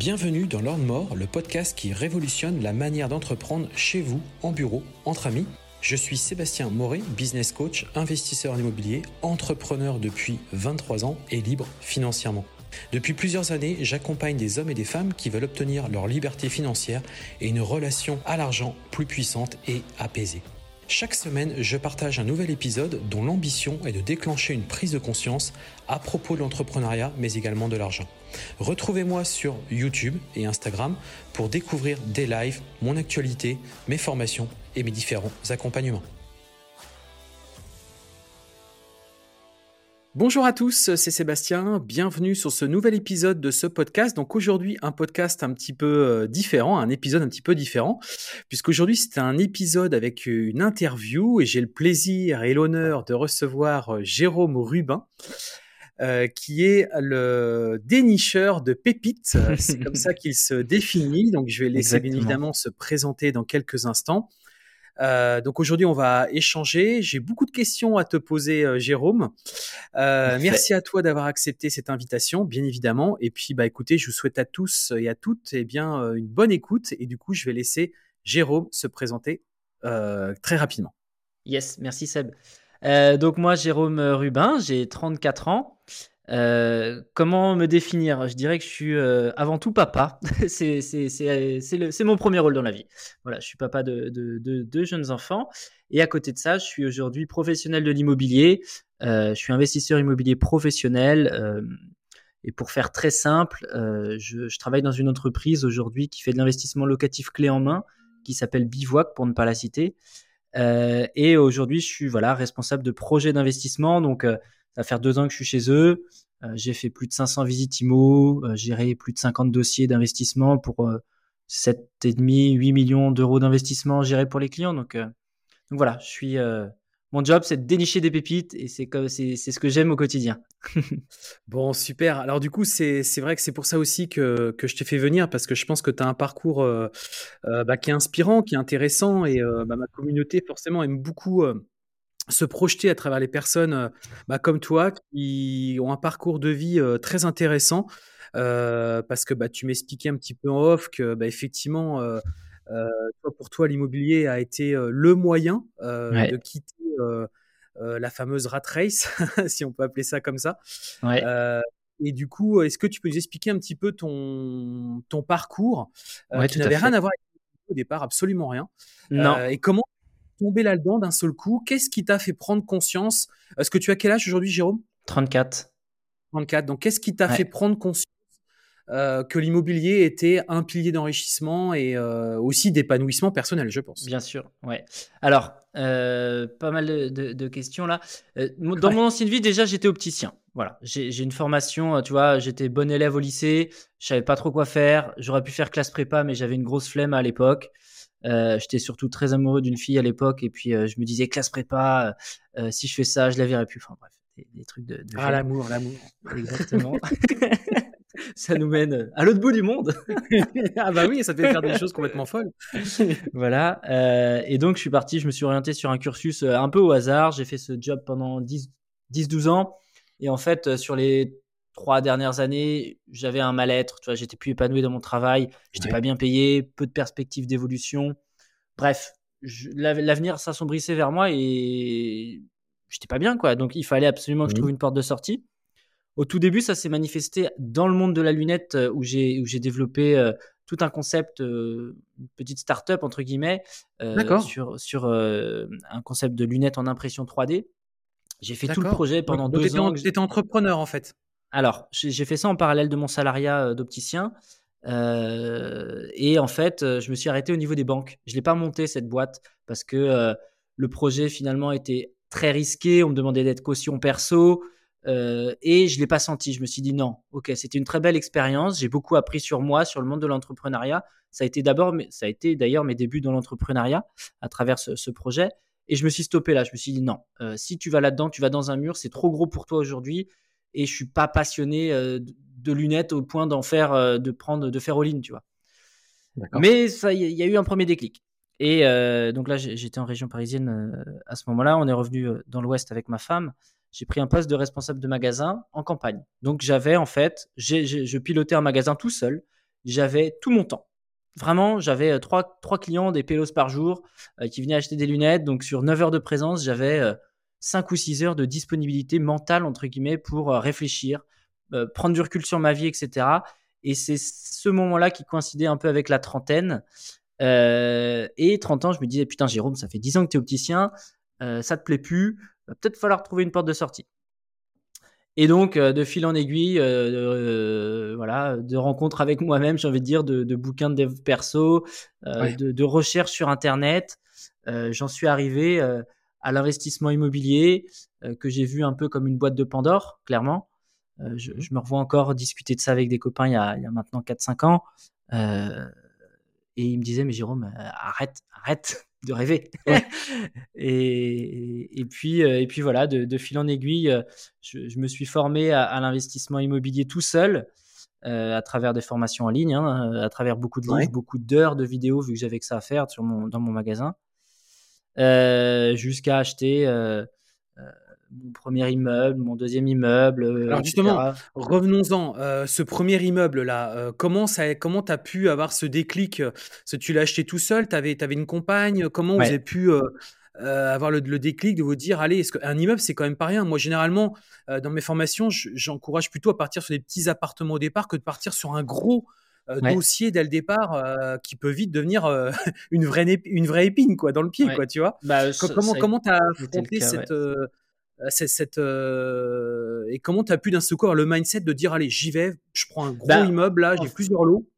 Bienvenue dans Lord More, le podcast qui révolutionne la manière d'entreprendre chez vous, en bureau, entre amis. Je suis Sébastien Moret, business coach, investisseur en immobilier, entrepreneur depuis 23 ans et libre financièrement. Depuis plusieurs années, j'accompagne des hommes et des femmes qui veulent obtenir leur liberté financière et une relation à l'argent plus puissante et apaisée. Chaque semaine, je partage un nouvel épisode dont l'ambition est de déclencher une prise de conscience à propos de l'entrepreneuriat, mais également de l'argent. Retrouvez-moi sur YouTube et Instagram pour découvrir des lives, mon actualité, mes formations et mes différents accompagnements. Bonjour à tous, c'est Sébastien. Bienvenue sur ce nouvel épisode de ce podcast. Donc aujourd'hui, un podcast un petit peu euh, différent, un épisode un petit peu différent, puisqu'aujourd'hui c'est un épisode avec une interview et j'ai le plaisir et l'honneur de recevoir euh, Jérôme Rubin. Euh, qui est le dénicheur de pépites. C'est comme ça qu'il se définit. Donc, je vais laisser bien évidemment se présenter dans quelques instants. Euh, donc aujourd'hui, on va échanger. J'ai beaucoup de questions à te poser, euh, Jérôme. Euh, merci à toi d'avoir accepté cette invitation, bien évidemment. Et puis, bah, écoutez, je vous souhaite à tous et à toutes eh bien, une bonne écoute. Et du coup, je vais laisser Jérôme se présenter très rapidement. Yes, merci Seb. donc moi, Jérôme Rubin, j'ai 34 ans. Euh, comment me définir? Je dirais que je suis euh, avant tout papa. c'est mon premier rôle dans la vie. Voilà, je suis papa de deux jeunes enfants. Et à côté de ça, je suis aujourd'hui professionnel de l'immobilier. Euh, je suis investisseur immobilier professionnel. et pour faire très simple, je, je, travaille dans une entreprise aujourd'hui qui fait de l'investissement locatif clé en main, qui s'appelle Bivouac pour ne pas la citer. et aujourd'hui, je suis voilà responsable de projets d'investissement. Donc ça va faire deux ans que je suis chez eux. Euh, j'ai fait plus de 500 visites IMO, euh, géré plus de 50 dossiers d'investissement pour euh, 7,5, 8 millions d'euros d'investissement gérés pour les clients. Donc, euh, voilà, je suis, mon job, c'est de dénicher des pépites et c'est ce que j'aime au quotidien. bon, super. Alors du coup, c'est, vrai que c'est pour ça aussi que, que je t'ai fait venir parce que je pense que tu as un parcours bah, qui est inspirant, qui est intéressant et bah, ma communauté forcément aime beaucoup se projeter à travers les personnes euh, bah, comme toi qui ont un parcours de vie euh, très intéressant euh, parce que bah, tu m'expliquais un petit peu en off que bah, effectivement pour toi l'immobilier a été le moyen de quitter la fameuse rat race si on peut appeler ça comme ça. Et du coup est-ce que tu peux nous expliquer un petit peu ton, ton parcours qui n'avait rien à voir avec au départ absolument rien non. et comment tombé là-dedans d'un seul coup Qu'est-ce qui t'a fait prendre conscience? Est-ce que tu as quel âge aujourd'hui, Jérôme? 34. 34. Donc, qu'est-ce qui t'a fait prendre conscience euh, que l'immobilier était un pilier d'enrichissement et euh, aussi d'épanouissement personnel, je pense? Bien sûr, ouais. Alors, euh, pas mal de, questions là. dans mon ancienne vie, déjà, j'étais opticien. Voilà, j'ai une formation, tu vois, j'étais bon élève au lycée, je savais pas trop quoi faire. J'aurais pu faire classe prépa, mais j'avais une grosse flemme à l'époque. Euh, j'étais surtout très amoureux d'une fille à l'époque et puis euh, je me disais classe prépa, euh, si je fais ça, je la verrai plus. Enfin bref, des, trucs de, ah l'amour, l'amour, exactement. ça nous mène à l'autre bout du monde. ah bah oui, ça fait faire des choses complètement folles. voilà. et donc je suis parti, je me suis orienté sur un cursus un peu au hasard. J'ai fait ce job pendant 10-12 ans. Et en fait, sur les trois dernières années, j'avais un mal-être. Tu vois, j'étais plus épanoui dans mon travail, j'étais n'étais pas bien payé, peu de perspectives d'évolution. Bref, l'avenir s'assombrissait vers moi et j'étais pas bien, quoi. Donc, il fallait absolument que je mmh. trouve une porte de sortie. Au tout début, ça s'est manifesté dans le monde de la lunette euh, où j'ai où j'ai développé euh, tout un concept, euh, une petite start-up entre guillemets, sur sur un concept de lunettes en impression 3D. J'ai fait tout le projet pendant deux ans. Tu étais entrepreneur en fait. Alors, j'ai fait ça en parallèle de mon salariat euh, d'opticien. Euh, et en fait, euh, je me suis arrêté au niveau des banques. Je ne l'ai pas monté cette boîte parce que le projet finalement était très risqué. On me demandait d'être caution perso et je ne l'ai pas senti. Je me suis dit non, ok, c'était une très belle expérience. J'ai beaucoup appris sur moi, sur le monde de l'entrepreneuriat. Ça a été d'abord, ça a été d'ailleurs mes débuts dans l'entrepreneuriat à travers ce, projet. Et je me suis stoppé là. Je me suis dit non, si tu vas là-dedans, tu vas dans un mur. C'est trop gros pour toi aujourd'hui et je suis pas passionné euh, de lunettes au point d'en faire, euh, de prendre, de faire all-in, tu vois. Mais ça, il y, a eu un premier déclic. Et euh, donc là, j'étais en région parisienne à ce moment-là. On est revenu dans l'Ouest avec ma femme. J'ai pris un poste de responsable de magasin en campagne. Donc j'avais en fait, je pilotais un magasin tout seul. j'avais tout mon temps. Vraiment, j'avais trois, trois clients, des pélos par jour, qui venaient acheter des lunettes. Donc, sur 9 heures de présence, j'avais 5 ou 6 heures de disponibilité mentale, entre guillemets, pour réfléchir, prendre du recul sur ma vie, etc. Et c'est ce moment-là qui coïncidait un peu avec la trentaine. et 30 ans, je me disais, putain, Jérôme, ça fait 10 ans que tu es opticien, ça te plaît plus, va peut-être falloir trouver une porte de sortie. Et donc, de fil en aiguille, voilà, de rencontres avec moi-même, j'ai envie de dire, de, bouquins de dev perso, de, de recherches sur Internet, j'en suis arrivé à l'investissement immobilier, que j'ai vu un peu comme une boîte de Pandore, clairement. Je, me revois encore discuter de ça avec des copains il y a, il y a maintenant 4-5 ans. et ils me disaient, mais Jérôme, arrête, arrête, de rêver. et, et, puis, euh, et puis voilà, de, fil en aiguille, euh, je, me suis formé à, l'investissement immobilier tout seul. Euh, à travers des formations en ligne, hein, à travers beaucoup de livres, beaucoup d'heures de vidéos, vu que j'avais que ça à faire sur mon, dans mon magasin, jusqu'à acheter mon premier immeuble, mon deuxième immeuble. Euh, Alors justement, revenons-en. Euh, ce premier immeuble-là, euh, comment ça, comment as pu avoir ce déclic Tu l'as acheté tout seul Tu avais, avais, une compagne Comment vous avez pu avoir le, déclic de vous dire, allez, est-ce qu'un immeuble, c'est quand même pas rien? Moi, généralement, dans mes formations, j'encourage plutôt à partir sur des petits appartements au départ que de partir sur un gros dossier dès le départ qui peut vite devenir une, vraie, une vraie épine quoi, dans le pied, quoi, tu vois? Bah, Comment comment tu as affronté cette, euh, cette, euh, et comment tu as pu d'un seul coup avoir le mindset de dire allez j'y vais je prends un gros bah, immeuble là j'ai plusieurs lots?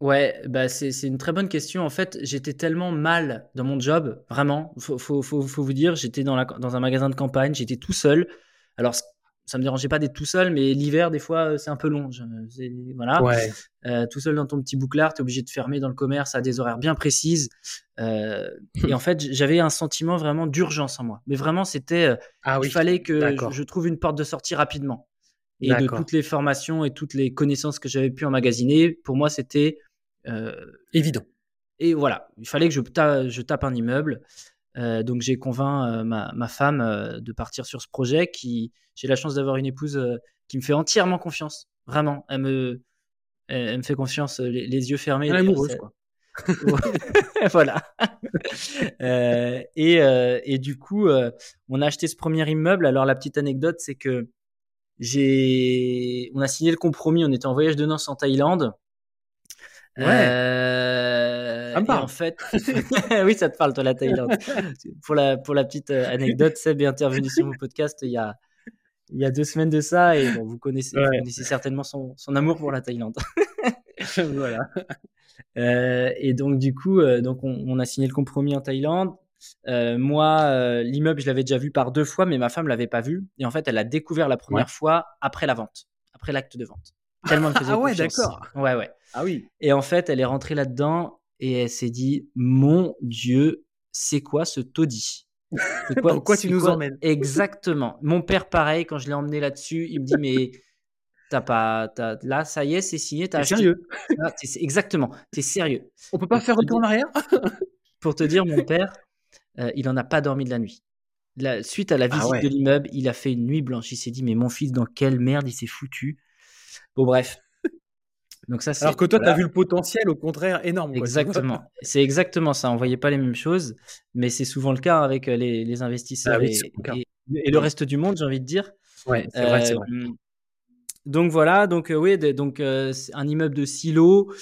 Ouais, bah c'est une très bonne question. En fait, j'étais tellement mal dans mon job, vraiment. Faut, faut, faut, faut vous dire, j'étais dans, dans un magasin de campagne, j'étais tout seul. Alors, ça me dérangeait pas d'être tout seul, mais l'hiver, des fois, c'est un peu long. voilà. Euh, tout seul dans ton petit bouclard, tu es obligé de fermer dans le commerce à des horaires bien précises. Euh, et en fait, j'avais un sentiment vraiment d'urgence en moi. Mais vraiment, c'était. Euh, ah il fallait que je, trouve une porte de sortie rapidement. Et de toutes les formations et toutes les connaissances que j'avais pu emmagasiner, pour moi, c'était. Évident. Et voilà, il fallait que je, je tape un immeuble. Euh, donc j'ai convainc euh, ma, femme euh, de partir sur ce projet. Qui j'ai la chance d'avoir une épouse qui me fait entièrement confiance. Vraiment, elle me, elle, me fait confiance, les, yeux fermés. Elle est amoureuse, quoi. voilà. et, et, du coup, on a acheté ce premier immeuble. Alors la petite anecdote, c'est que j'ai, on a signé le compromis. On était en voyage de noces en Thaïlande. Ouais. En fait, oui, ça te parle, toi, la Thaïlande. pour, la, pour la petite euh, anecdote, Seb est intervenu sur mon podcast il y a, il y a deux semaines de ça et bon, vous, connaissez, connaissez certainement son, son, amour pour la Thaïlande. voilà. Euh, et donc, du coup, euh, donc on, on, a signé le compromis en Thaïlande. Euh, moi, euh, l'immeuble, je l'avais déjà vu par deux fois, mais ma femme l'avait pas vu. Et en fait, elle l'a découvert la première fois après la vente, après l'acte de vente. Tellement elle faisait Ah ouais, d'accord. Ouais, ouais. Ah oui. Et en fait, elle est rentrée là-dedans et elle s'est dit Mon Dieu, c'est quoi ce taudis? Quoi, Dans quoi tu nous emmènes? Exactement? Mon père, pareil, quand je l'ai emmené là-dessus, il me dit Mais t'as pas. là, ça y est, c'est signé. T'es sérieux? Ah, Exactement. T'es sérieux. On peut pas faire retour en arrière? Pour te dire, mon père, euh, il en a pas dormi de la nuit. La, suite à la ah visite de l'immeuble, il a fait une nuit blanche. Il s'est dit Mais mon fils, dans quelle merde il s'est foutu? Bon, bref. Donc ça, Alors que toi, tu as vu le potentiel, au contraire, énorme. Exactement. C'est exactement ça. On ne voyait pas les mêmes choses, mais c'est souvent le cas avec euh, les, investisseurs ah et, le reste du monde, j'ai envie de dire. Ouais, c'est vrai, vrai, euh, Donc voilà, donc euh, oui, donc un immeuble de silo,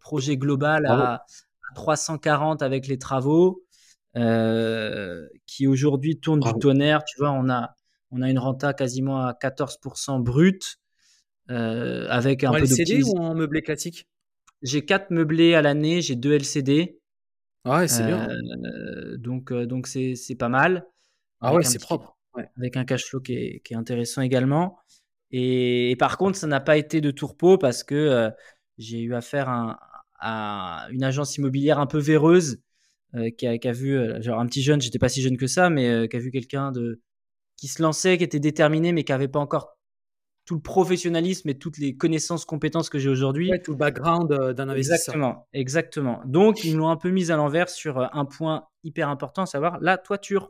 projet global à 340 avec les travaux, qui aujourd'hui tourne du tonnerre. Tu vois, on a on a une renta quasiment à 14% brut. Euh, avec un en peu LCD ou en meublé classique? J'ai quatre meublés à l'année, j'ai deux LCD. Ah ouais, c'est bien. Euh, donc euh, donc c'est pas mal. Ah ouais, c'est propre. Avec un cash flow qui est, qui est intéressant également. Et, par contre, ça n'a pas été de tourpeau parce que j'ai eu affaire à, à, une agence immobilière un peu véreuse qui, a, qui, a, vu, genre un petit jeune, j'étais pas si jeune que ça, mais qui a vu quelqu'un de qui se lançait, qui était déterminé, mais qui avait pas encore tout le professionnalisme et toutes les connaissances, compétences que j'ai aujourd'hui. Ouais, tout le background euh, d'un investisseur. Exactement, exactement. Donc, ils m'ont un peu mis à l'envers sur euh, un point hyper important, à savoir la toiture.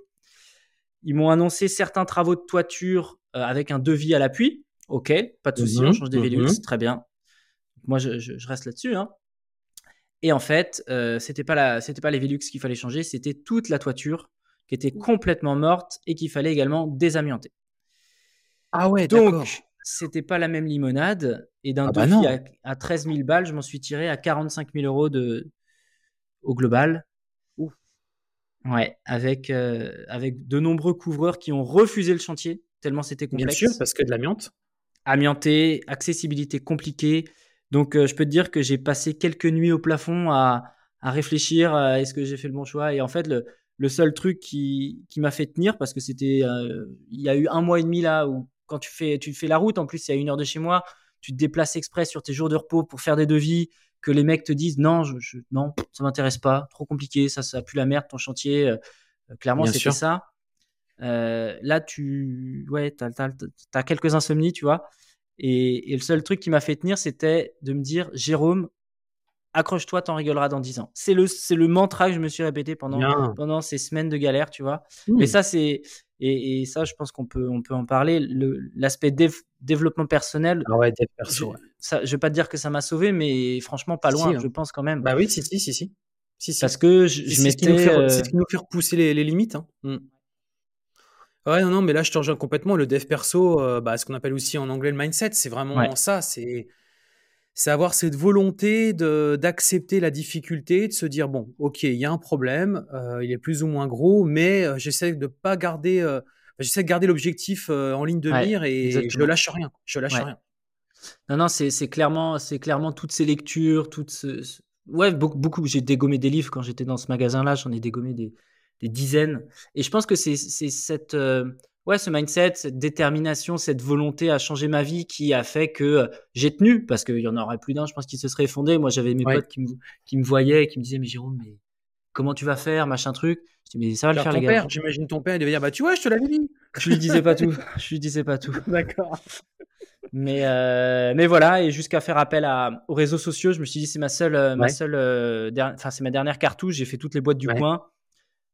Ils m'ont annoncé certains travaux de toiture euh, avec un devis à l'appui. Ok, pas de souci, on mhm, change des mm très bien. moi, je, reste là-dessus. Hein. Et en fait, euh, c'était pas la, c'était pas les Velux qu'il fallait changer, c'était toute la toiture qui était complètement morte et qu'il fallait également désamianter. Ah ouais, donc c'était pas la même limonade et d'un ah bah devis à, 13 000 balles, je m'en suis tiré à 45 000 euros de au global. Ouais, avec euh, avec de nombreux couvreurs qui ont refusé le chantier tellement c'était complexe. Bien sûr, parce que de l'amiante. Amianté, accessibilité compliquée. Donc, euh, je peux te dire que j'ai passé quelques nuits au plafond à, à réfléchir à est-ce que j'ai fait le bon choix? Et en fait, le, le seul truc qui, qui m'a fait tenir, parce que c'était, euh, il y a eu un mois et demi là où quand tu fais, tu fais la route, en plus c'est à une heure de chez moi, tu te déplaces exprès sur tes jours de repos pour faire des devis, que les mecs te disent non, je, non, ça m'intéresse pas, trop compliqué, ça, ça pue la merde ton chantier. Euh, clairement, c'était ça. Euh, là, tu, ouais, t'as, as, quelques insomnies, tu vois. Et, et, le seul truc qui m'a fait tenir, c'était de me dire, Jérôme, accroche-toi, t'en rigoleras dans 10 ans. C'est le, c'est le mantra que je me suis répété pendant, pendant ces semaines de galère, tu vois. Mmh. Mais ça, c'est, et, et, ça, je pense qu'on peut, on peut en parler. l'aspect développement personnel. Ah ouais, perso, je, ça, je vais pas te dire que ça m'a sauvé, mais franchement, pas loin, hein. je pense quand même. Bah oui, si, si, si, si. si, Parce que je, je. Euh, c'est ce qui nous fait repousser les, les limites. Hein. Mmh. Ouais, non, non, mais là, je te rejoins complètement. Le dev perso, euh, bah, ce qu'on appelle aussi en anglais le mindset, c'est vraiment ça. C'est c'est avoir cette volonté d'accepter la difficulté, de se dire bon, ok, il y a un problème, euh, il est plus ou moins gros, mais euh, j'essaie de pas garder, euh, j'essaie de garder l'objectif en ligne de mire et je ne lâche rien, je lâche rien. Non, non, c'est clairement, c'est clairement toutes ces lectures, toutes ce, ouais, beaucoup, beaucoup. J'ai dégommé des livres quand j'étais dans ce magasin-là, j'en ai dégommé des, des, dizaines, et je pense que c'est cette ouais, ce mindset, cette détermination, cette volonté à changer ma vie qui a fait que euh, j'ai tenu, parce qu'il y en aurait plus d'un, je pense, qui se serait effondré. Moi, j'avais mes potes qui me, qui me voyaient et qui me disaient, mais Jérôme, mais comment tu vas faire, machin truc? Je dis, mais ça va le faire, les gars. J'imagine ton père, il devait dire, bah, tu vois, je te l'avais dit. Je lui disais pas tout. Je lui disais pas tout. D'accord. Mais, euh, mais voilà, et jusqu'à faire appel à, aux réseaux sociaux, je me suis dit, c'est ma seule, euh, ma seule, enfin, c'est ma dernière cartouche. J'ai fait toutes les boîtes du coin.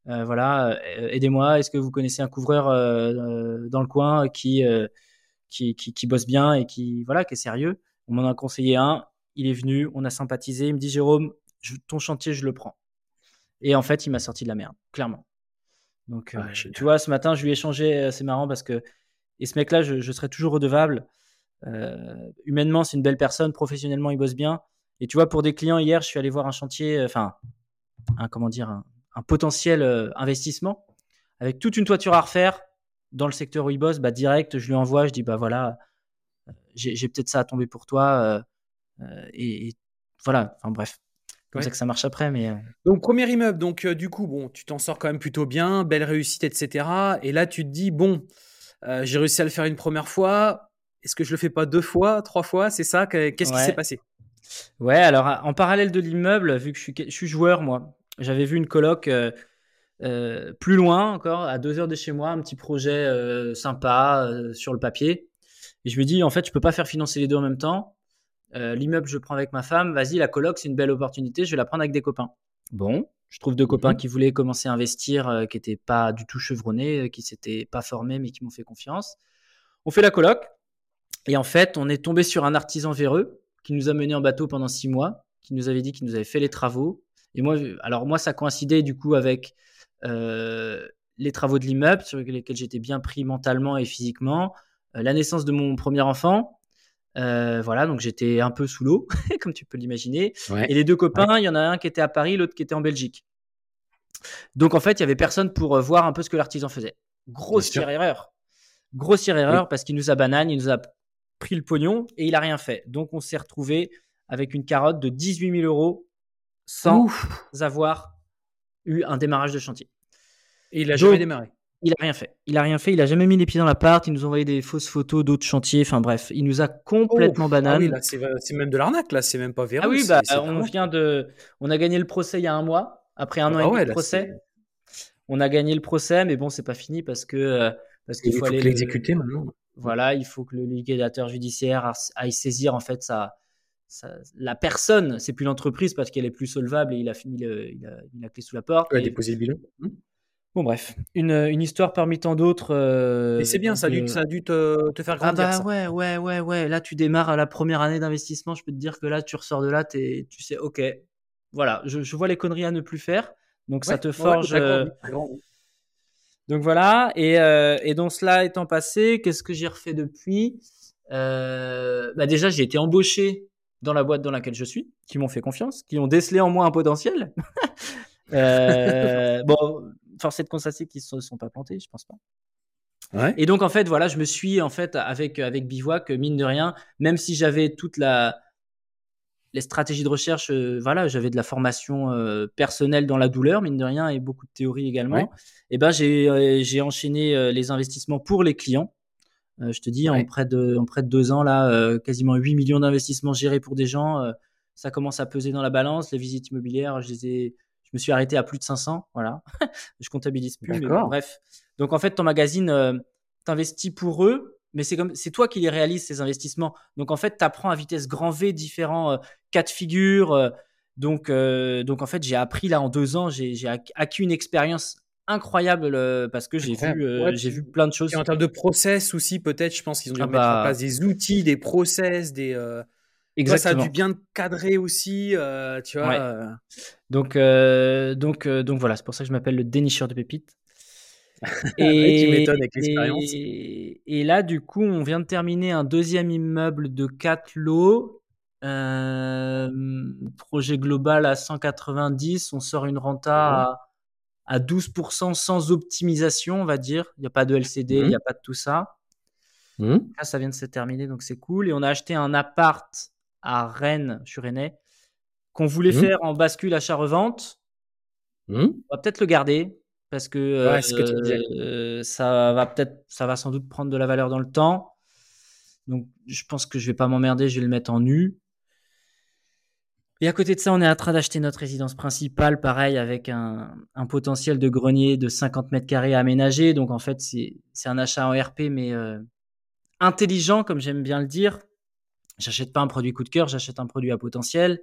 Euh, voilà, euh, aidez-moi. Est-ce que vous connaissez un couvreur euh, dans le coin qui, qui, qui, bosse bien et qui, voilà, qui est sérieux? On m'en a conseillé un. Il est venu, on a sympathisé. Il me dit Jérôme, ton chantier, je le prends. Et en fait, il m'a sorti de la merde, clairement. Donc, ah, tu vois, ce matin, je lui ai échangé. C'est marrant parce que. Et ce mec-là, je, je, serai toujours redevable. humainement, c'est une belle personne. Professionnellement, il bosse bien. Et tu vois, pour des clients, hier, je suis allé voir un chantier. Enfin, un, comment dire, un, un potentiel euh, investissement avec toute une toiture à refaire dans le secteur où il bosse, bah, direct, je lui envoie, je dis bah voilà, euh, j'ai peut-être ça à tomber pour toi. Euh, et, voilà, enfin bref. Comme ça que ça marche après. Mais... Donc, premier immeuble, donc du coup, bon, tu t'en sors quand même plutôt bien, belle réussite, etc. Et là, tu te dis, bon, j'ai réussi à le faire une première fois. Est-ce que je le fais pas deux fois, trois fois? C'est ça? Qu'est-ce qui s'est passé? Ouais, alors en parallèle de l'immeuble, vu que je suis, je suis joueur, moi, j'avais vu une coloc euh, euh, plus loin encore, à deux heures de chez moi, un petit projet euh, sympa sur le papier. Et je me dis, en fait, je peux pas faire financer les deux en même temps. L'immeuble, je prends avec ma femme. Vas-y, la coloc, c'est une belle opportunité. Je vais la prendre avec des copains. Bon, je trouve deux mhm. copains qui voulaient commencer à investir, qui n'étaient pas du tout chevronnés, qui s'étaient pas formés, mais qui m'ont fait confiance. On fait la coloc. Et en fait, on est tombé sur un artisan véreux qui nous a mené en bateau pendant six mois, qui nous avait dit qu'il nous avait fait les travaux, et moi, alors moi, ça coïncidait du coup avec euh, les travaux de l'immeuble sur lesquels j'étais bien pris mentalement et physiquement, euh, la naissance de mon premier enfant. Euh, voilà, donc j'étais un peu sous l'eau, comme tu peux l'imaginer. Et les deux copains, il y en a un qui était à Paris, l'autre qui était en Belgique. Donc en fait, il y avait personne pour voir un peu ce que l'artisan faisait. Grossière erreur. Grossière erreur parce qu'il nous a banane, il nous a pris le pognon et il a rien fait. Donc on s'est retrouvé avec une carotte de 18 000 euros sans avoir eu un démarrage de chantier. Et il a jamais démarré. Il a rien fait. Il a rien fait. Il a jamais mis les pieds dans l'appart. Il nous a envoyé des fausses photos d'autres chantiers. Enfin bref, il nous a complètement oh. Ah c'est même de l'arnaque là. C'est même pas véreux. Ah oui, bah, on vient de. On a gagné le procès il y a un mois. Après un ah an et demi de procès, on a gagné le procès, mais bon, c'est pas fini parce que euh, parce qu'il faut, aller l'exécuter maintenant. Voilà, il faut que le liquidateur judiciaire aille saisir en fait sa la personne, c'est plus l'entreprise parce qu'elle est plus solvable et il a fini il, a, il a clé sous la porte. Il a déposé le bilan. Mmh. Bon, bref, une, une histoire parmi tant d'autres. euh, Et c'est bien, donc, ça a dû, euh, ça a dû te, te faire Ah grandir. bah ça. ouais, ouais, ouais, ouais. Là, tu démarres à la première année d'investissement. Je peux te dire que là, tu ressors de là, tu sais, ok, voilà, je, je vois les conneries à ne plus faire. Donc ça Ouais, te ouais, ouais, forge. euh, donc voilà. Et, euh, et donc cela étant passé, qu'est-ce que j'ai refait depuis? Euh, bah Déjà, j'ai été embauché dans la boîte dans laquelle je suis, qui m'ont fait confiance, qui ont décelé en moi un potentiel. Euh, bon, force est de constater qu'ils ne se sont pas plantés, je pense pas. Ouais. Et donc en fait voilà, je me suis en fait avec avec Bivouac mine de rien, même si j'avais toute la les stratégies de recherche, euh, voilà, j'avais de la formation euh, personnelle dans la douleur mine de rien et beaucoup de théorie également. Ouais. Et ben j'ai euh, enchaîné les investissements pour les clients. Euh, je te dis en près de en près de deux ans là, euh, quasiment 8 millions d'investissements gérés pour des gens. euh, ça commence à peser dans la balance. Les visites immobilières, je les ai je me suis arrêté à plus de 500, voilà. je comptabilise plus, mais bon, D'accord. bref. Donc en fait, ton magazine, t'investis pour eux, mais c'est comme c'est toi qui les réalises ces investissements. Donc en fait, tu apprends à vitesse grand V différents cas de figure. donc donc en fait, j'ai appris là en deux ans, j'ai j'ai ac- acquis une expérience incroyable parce que j'ai vu euh, Ouais, j'ai puis- vu plein de choses. Et en termes de process aussi, peut-être, je pense qu'ils ont dû Ah mettre bah- en place des outils, des process, des. euh, toi, ça a Exactement. dû bien cadrer aussi, euh, tu vois. Ouais. euh, Donc euh, donc donc voilà, c'est pour ça que je m'appelle le dénicheur de pépites. Ouais, tu m'étonnes avec l'expérience. Et, et là, du coup, on vient de terminer un deuxième immeuble de 4 lots. Projet global à 190. On sort une renta à, à 12% sans optimisation, on va dire. Il n'y a pas de LCD, il Mhm. n'y a pas de tout ça. Là, ça vient de se terminer, donc c'est cool. Et on a acheté un appart à Rennes, je suis rennais, qu'on voulait Mhm. faire en bascule achat-revente. On va peut-être le garder parce que Ouais, euh, ça va peut-être, ça va sans doute prendre de la valeur dans le temps. Donc, je pense que je vais pas m'emmerder, je vais le mettre en nu. Et à côté de ça, on est en train d'acheter notre résidence principale, pareil, avec un, un potentiel de grenier de 50 mètres carrés aménagé. Donc, en fait, c'est un achat en RP, mais euh, intelligent, comme j'aime bien le dire. J'achète pas un produit coup de cœur, j'achète un produit à potentiel.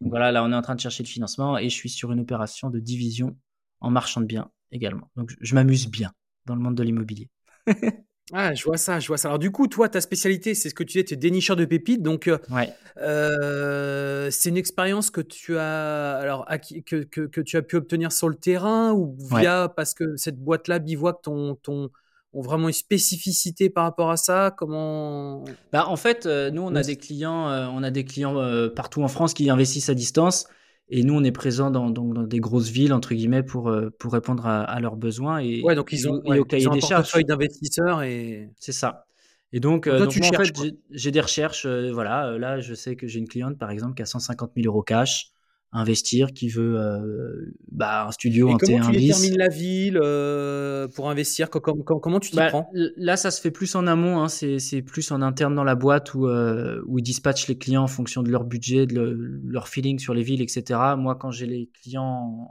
Donc voilà, là, on est en train de chercher le financement et je suis sur une opération de division en marchand de biens également. Donc, je m'amuse bien dans le monde de l'immobilier. Ah, je vois ça, je vois ça. Alors, du coup, toi, ta spécialité, c'est ce que tu disais, tu es dénicheur de pépites. Donc, euh, Ouais. euh, c'est une expérience que tu as, alors, acquis- que, que, que tu as pu obtenir sur le terrain ou via, parce que cette boîte-là, Bivouac, ton, ton, ont vraiment une spécificité par rapport à ça? Comment Bah, en fait, euh, nous, on a des clients, euh, on a des clients euh, partout en France qui investissent à distance. Et nous, on est présent dans, dans, dans des grosses villes, entre guillemets, pour, euh, pour répondre à, à leurs besoins et, Ouais, donc ils ont, et ouais, au cahier ils ont des charges. portefeuille d'investisseurs et. C'est ça. Et donc, Donc euh, toi, donc tu moi, en fait, j'ai- des recherches. euh, voilà, là, je sais que j'ai une cliente, par exemple, qui a 150 000 euros cash investir, qui veut euh, bah, un studio, Et un comment T1 tu bis. détermines la ville euh, pour investir? Co- com- com- Comment tu t'y Bah, prends? là, ça se fait plus en amont. Hein, c'est plus en interne dans la boîte où, euh, où ils dispatchent les clients en fonction de leur budget, de le- leur feeling sur les villes, etc. Moi, quand j'ai les clients,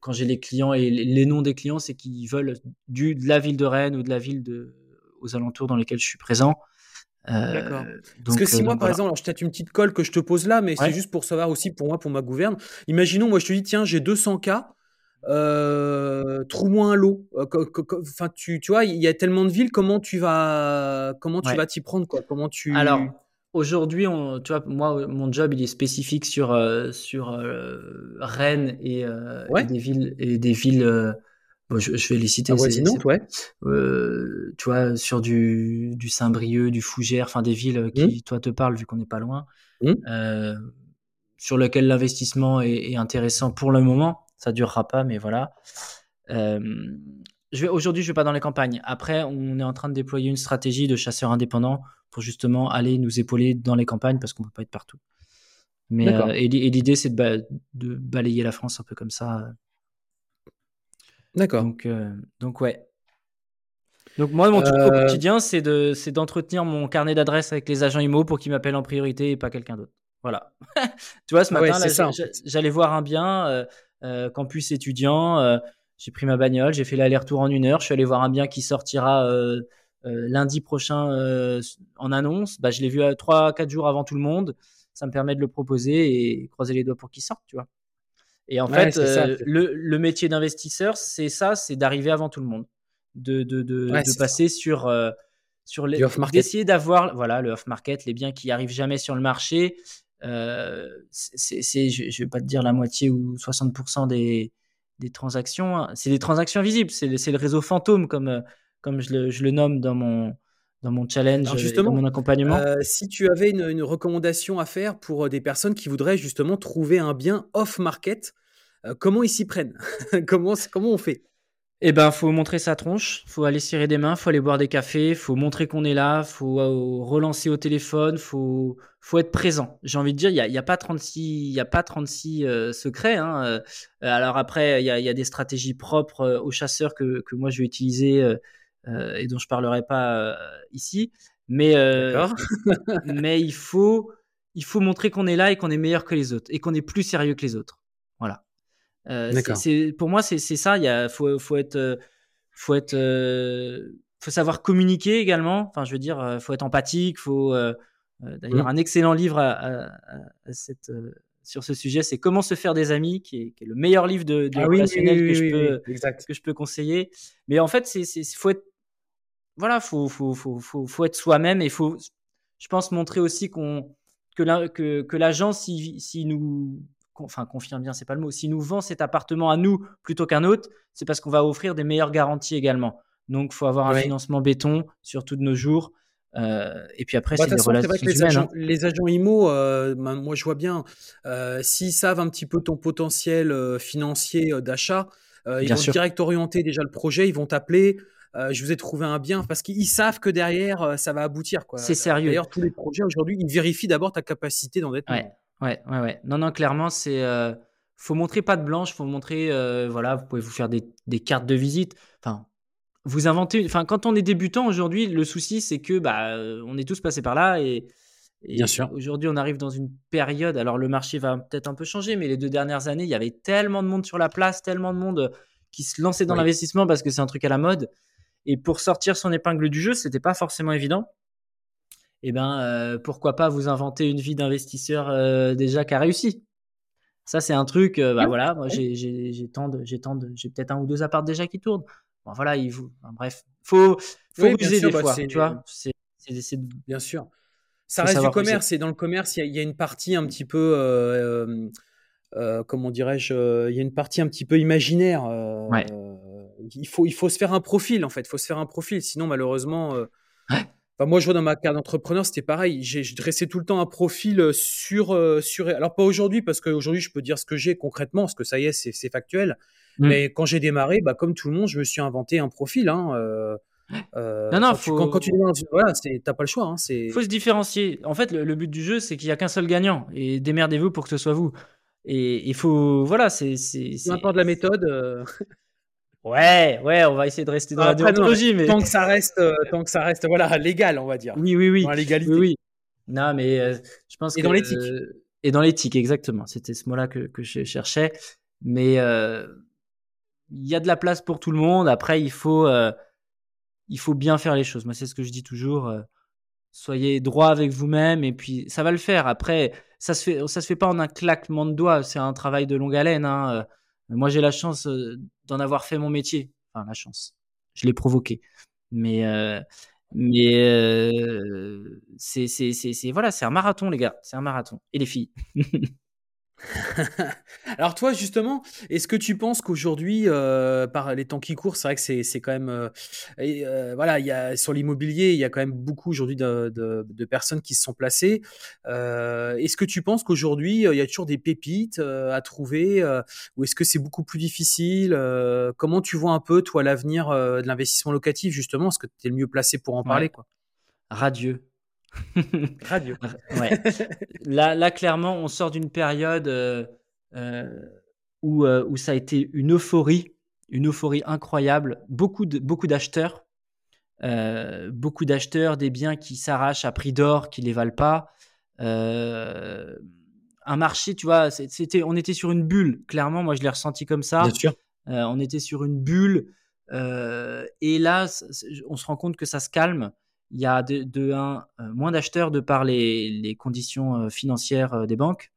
quand j'ai les clients et les, les noms des clients, c'est qu'ils veulent du, de la ville de Rennes ou de la ville de, aux alentours dans lesquels je suis présent. Euh. Parce que si euh, moi, par voilà. exemple, alors je peut-être une petite colle que je te pose là, mais Ouais. c'est juste pour savoir aussi pour moi, pour ma gouverne. Imaginons, moi, je te dis, tiens, j'ai 200 k. Euh, trouve-moi un lot. Euh, Enfin, tu, tu vois, il y a tellement de villes. Comment tu vas, comment tu Ouais. vas t'y prendre, quoi? Comment tu Alors, aujourd'hui, on- tu vois, moi, mon job, il est spécifique sur, euh, sur euh, Rennes et, euh, Ouais. et des villes, et des villes je, je vais les citer. avoisinantes, ouais. euh, tu vois, sur du, du Saint-Brieuc, du Fougères, enfin des villes qui, toi, te parlent vu qu'on n'est pas loin, Mhm. euh, sur lesquelles l'investissement est, est intéressant pour le moment. Ça durera pas, mais voilà. Euh, aujourd'hui, je vais pas dans les campagnes. Après, on est en train de déployer une stratégie de chasseurs indépendants pour justement aller nous épauler dans les campagnes parce qu'on peut pas être partout. Mais euh, et, et l'idée, c'est de, ba- de balayer la France un peu comme ça. D'accord. Donc, euh, donc ouais. Donc moi, mon truc au Euh, quotidien, c'est de, c'est d'entretenir mon carnet d'adresses avec les agents IMO pour qu'ils m'appellent en priorité et pas quelqu'un d'autre. Voilà. tu vois, ce Ah ouais, matin, là, j'allais voir un bien, euh, euh, campus étudiant. euh, j'ai pris ma bagnole, j'ai fait l'aller-retour en une heure. Je suis allé voir un bien qui sortira lundi prochain en annonce. Bah, je l'ai vu trois, quatre jours avant tout le monde. Ça me permet de le proposer et croiser les doigts pour qu'il sorte, tu vois. Et en fait, le, métier d'investisseur, c'est ça, c'est d'arriver avant tout le monde, de, de, de, passer sur sur les d'essayer d'avoir voilà le off market, les biens qui arrivent jamais sur le marché. c'est, je, ne vais pas te dire la moitié ou 60% des, des transactions. Hein. C'est des transactions visibles. C'est, le réseau fantôme comme comme je le, je le nomme dans mon dans mon challenge, justement, dans mon accompagnement. Euh, si tu avais une, recommandation à faire pour euh, des personnes qui voudraient justement trouver un bien off-market, euh, comment ils s'y prennent? Comment, comment on fait? Eh ben, faut montrer sa tronche, faut aller serrer des mains, faut aller boire des cafés, faut montrer qu'on est là, faut relancer au téléphone, faut faut être présent. J'ai envie de dire, il y a, y a, pas 36, il y a pas 36 secrets. Hein. alors après, il y a, y a, des stratégies propres aux chasseurs que, que moi je vais utiliser et dont je parlerai pas euh, ici. Mais, euh, mais il, faut, il faut montrer qu'on est là et qu'on est meilleur que les autres et qu'on est plus sérieux que les autres. Voilà. c'est, pour moi, c'est, ça. Il faut, faut être, faut être, faut savoir communiquer également. Enfin, je veux dire, faut être empathique. Faut d'ailleurs mmh. un excellent livre à, cette, sur ce sujet, c'est Comment se faire des amis, qui est, le meilleur livre de, de ah relationnel que, je peux, que je peux conseiller. Mais en fait, c'est, faut être voilà, faut, faut, faut, faut, être soi-même et faut, je pense, montrer aussi qu'on, que, la, que, que l'agent, si, si nous, enfin, confirme bien, c'est pas le mot, si nous vend cet appartement à nous plutôt qu'un autre, c'est parce qu'on va offrir des meilleures garanties également. Donc, faut avoir un financement béton, surtout de nos jours. Euh, et puis après, bah, c'est des relations les, agents, hein. les agents IMO, euh, ben, moi je vois bien, euh, s'ils savent un petit peu ton potentiel financier d'achat, ils vont direct orienter déjà le projet, ils vont t'appeler. Euh, je vous ai trouvé un bien parce qu'ils savent que derrière euh, ça va aboutir. C'est sérieux. D'ailleurs tous les projets aujourd'hui ils vérifient d'abord ta capacité d'endettement. Ouais, ouais, ouais, ouais. Non non clairement c'est euh, faut montrer pas de blanche, faut montrer voilà vous pouvez vous faire des, des, cartes de visite. Enfin vous inventez. Enfin quand on est débutant aujourd'hui le souci c'est que bah on est tous passés par là et Bien sûr. Aujourd'hui, on arrive dans une période. Alors, le marché va peut-être un peu changer, mais les deux dernières années, il y avait tellement de monde sur la place, tellement de monde qui se lançait dans l'investissement parce que c'est un truc à la mode. Et pour sortir son épingle du jeu, c'était pas forcément évident. Et eh ben, euh, pourquoi pas vous inventer une vie d'investisseur euh, déjà qui a réussi Ça, c'est un truc. Euh, bah voilà, moi j'ai j'ai tant de j'ai tant de j'ai peut-être un ou deux apparts déjà qui tournent. Bon voilà, il vous. bref, faut faut oui, des bah, fois, tu vois. C'est bien sûr. Ça reste du commerce et dans le commerce, il y, y, a une partie un petit peu. comment dirais-je, il y a une partie un petit peu imaginaire. Ouais il faut, il faut se faire un profil, en fait. Il faut se faire un profil. Sinon, malheureusement. Euh, moi, je vois dans ma carte d'entrepreneur, c'était pareil. J'ai dressé tout le temps un profil euh, sur. Euh, sur alors, pas aujourd'hui, parce qu'aujourd'hui, je peux dire ce que j'ai concrètement, parce que ça y est, c'est factuel. Mmh. Mais quand j'ai démarré, bah, comme tout le monde, je me suis inventé un profil. Hein, non, non, quand, tu démarres, voilà, t'as pas le choix. Il hein, faut se différencier. En fait, le, but du jeu, c'est qu'il y a qu'un seul gagnant. Et démerdez-vous pour que ce soit vous. Et il faut. Voilà, c'est. Peu importe la méthode. Ouais, ouais, on va essayer de rester dans la déontologie, mais tant que ça reste, euh, tant que ça reste, voilà, légal, on va dire. Oui, oui, oui. Dans la légalité. Oui, Non, mais euh, je pense et dans l'éthique. et dans l'éthique, exactement. C'était ce mot-là que, que je cherchais. Mais euh, il y a de la place pour tout le monde. Après, il faut, il faut bien faire les choses. Moi, c'est ce que je dis toujours. soyez droit avec vous-même, et puis ça va le faire. Après, ça se fait, ça se fait pas en un claquement de doigts. C'est un travail de longue haleine. Hein. Moi, j'ai la chance euh, d'en avoir fait mon métier. Enfin, la chance. Je l'ai provoqué. Mais, euh, mais euh, c'est, voilà, c'est un marathon, les gars. C'est un marathon. Et les filles. Alors toi justement, est-ce que tu penses qu'aujourd'hui, euh, par les temps qui courent, c'est vrai que c'est quand même, euh, euh, voilà, il y a sur l'immobilier, il y a quand même beaucoup aujourd'hui de, personnes qui se sont placées. est-ce que tu penses qu'aujourd'hui, il y a toujours des pépites à trouver, ou est-ce que c'est beaucoup plus difficile Comment tu vois un peu toi l'avenir de l'investissement locatif justement? Est-ce que tu es le mieux placé pour en parler quoi? Radieux. Radio. ouais. là, là, clairement, on sort d'une période euh, euh, où, euh, où ça a été une euphorie, une euphorie incroyable. Beaucoup d'acheteurs, beaucoup d'acheteurs, des biens qui s'arrachent à prix d'or, qui les valent pas. un marché, tu vois, c'était, on était sur une bulle. Clairement, moi, je l'ai ressenti comme ça. Bien sûr. on était sur une bulle. et là, on se rend compte que ça se calme il y a de, un, euh, moins d'acheteurs de par les, conditions euh, financières euh, des banques.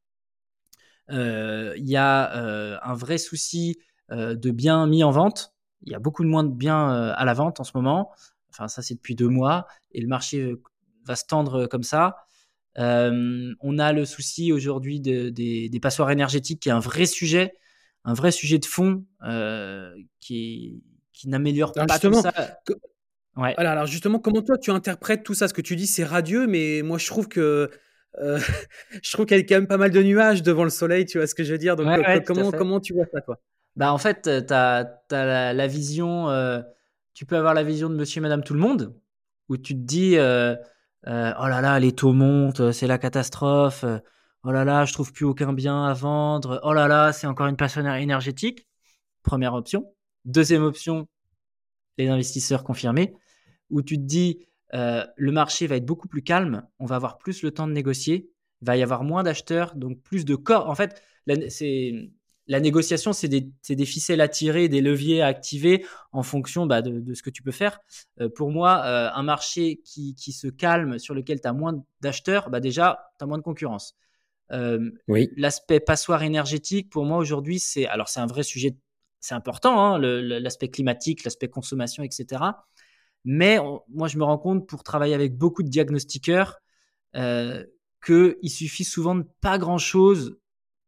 il y a un vrai souci de biens mis en vente. Il y a beaucoup de moins de biens à la vente en ce moment. Enfin, ça, c'est depuis deux mois. Et le marché va se tendre comme ça. on a le souci aujourd'hui des, passoires énergétiques, qui est un vrai sujet, un vrai sujet de fond qui, qui n'améliore pas tout ça. Ouais. alors justement, comment toi tu interprètes tout ça? Ce que tu dis, c'est radieux, mais moi je trouve que euh, je trouve qu'il y a quand même pas mal de nuages devant le soleil, tu vois ce que je veux dire? Donc euh, comment, comment tu vois ça, toi? Bah, En fait, tu as, la, vision, euh, tu peux avoir la vision de monsieur et madame tout le monde, où tu te dis, oh là là, les taux montent, c'est la catastrophe, oh là là, je trouve plus aucun bien à vendre, oh là là, c'est encore une passion énergétique. Première option. Deuxième option, les investisseurs confirmés où tu te dis euh, le marché va être beaucoup plus calme, on va avoir plus le temps de négocier, il va y avoir moins d'acheteurs, donc plus de corps. En fait, la, la négociation, c'est des, des, ficelles à tirer, des leviers à activer en fonction bah, de, ce que tu peux faire. Euh, pour moi, euh, un marché qui, qui, se calme, sur lequel tu as moins d'acheteurs, bah déjà, tu as moins de concurrence. oui. L'aspect passoire énergétique, pour moi aujourd'hui, c'est alors c'est un vrai sujet, c'est important, hein, l'aspect climatique, l'aspect consommation, etc. Mais moi, je me rends compte pour travailler avec beaucoup de diagnostiqueurs euh, qu'il suffit souvent de pas grand-chose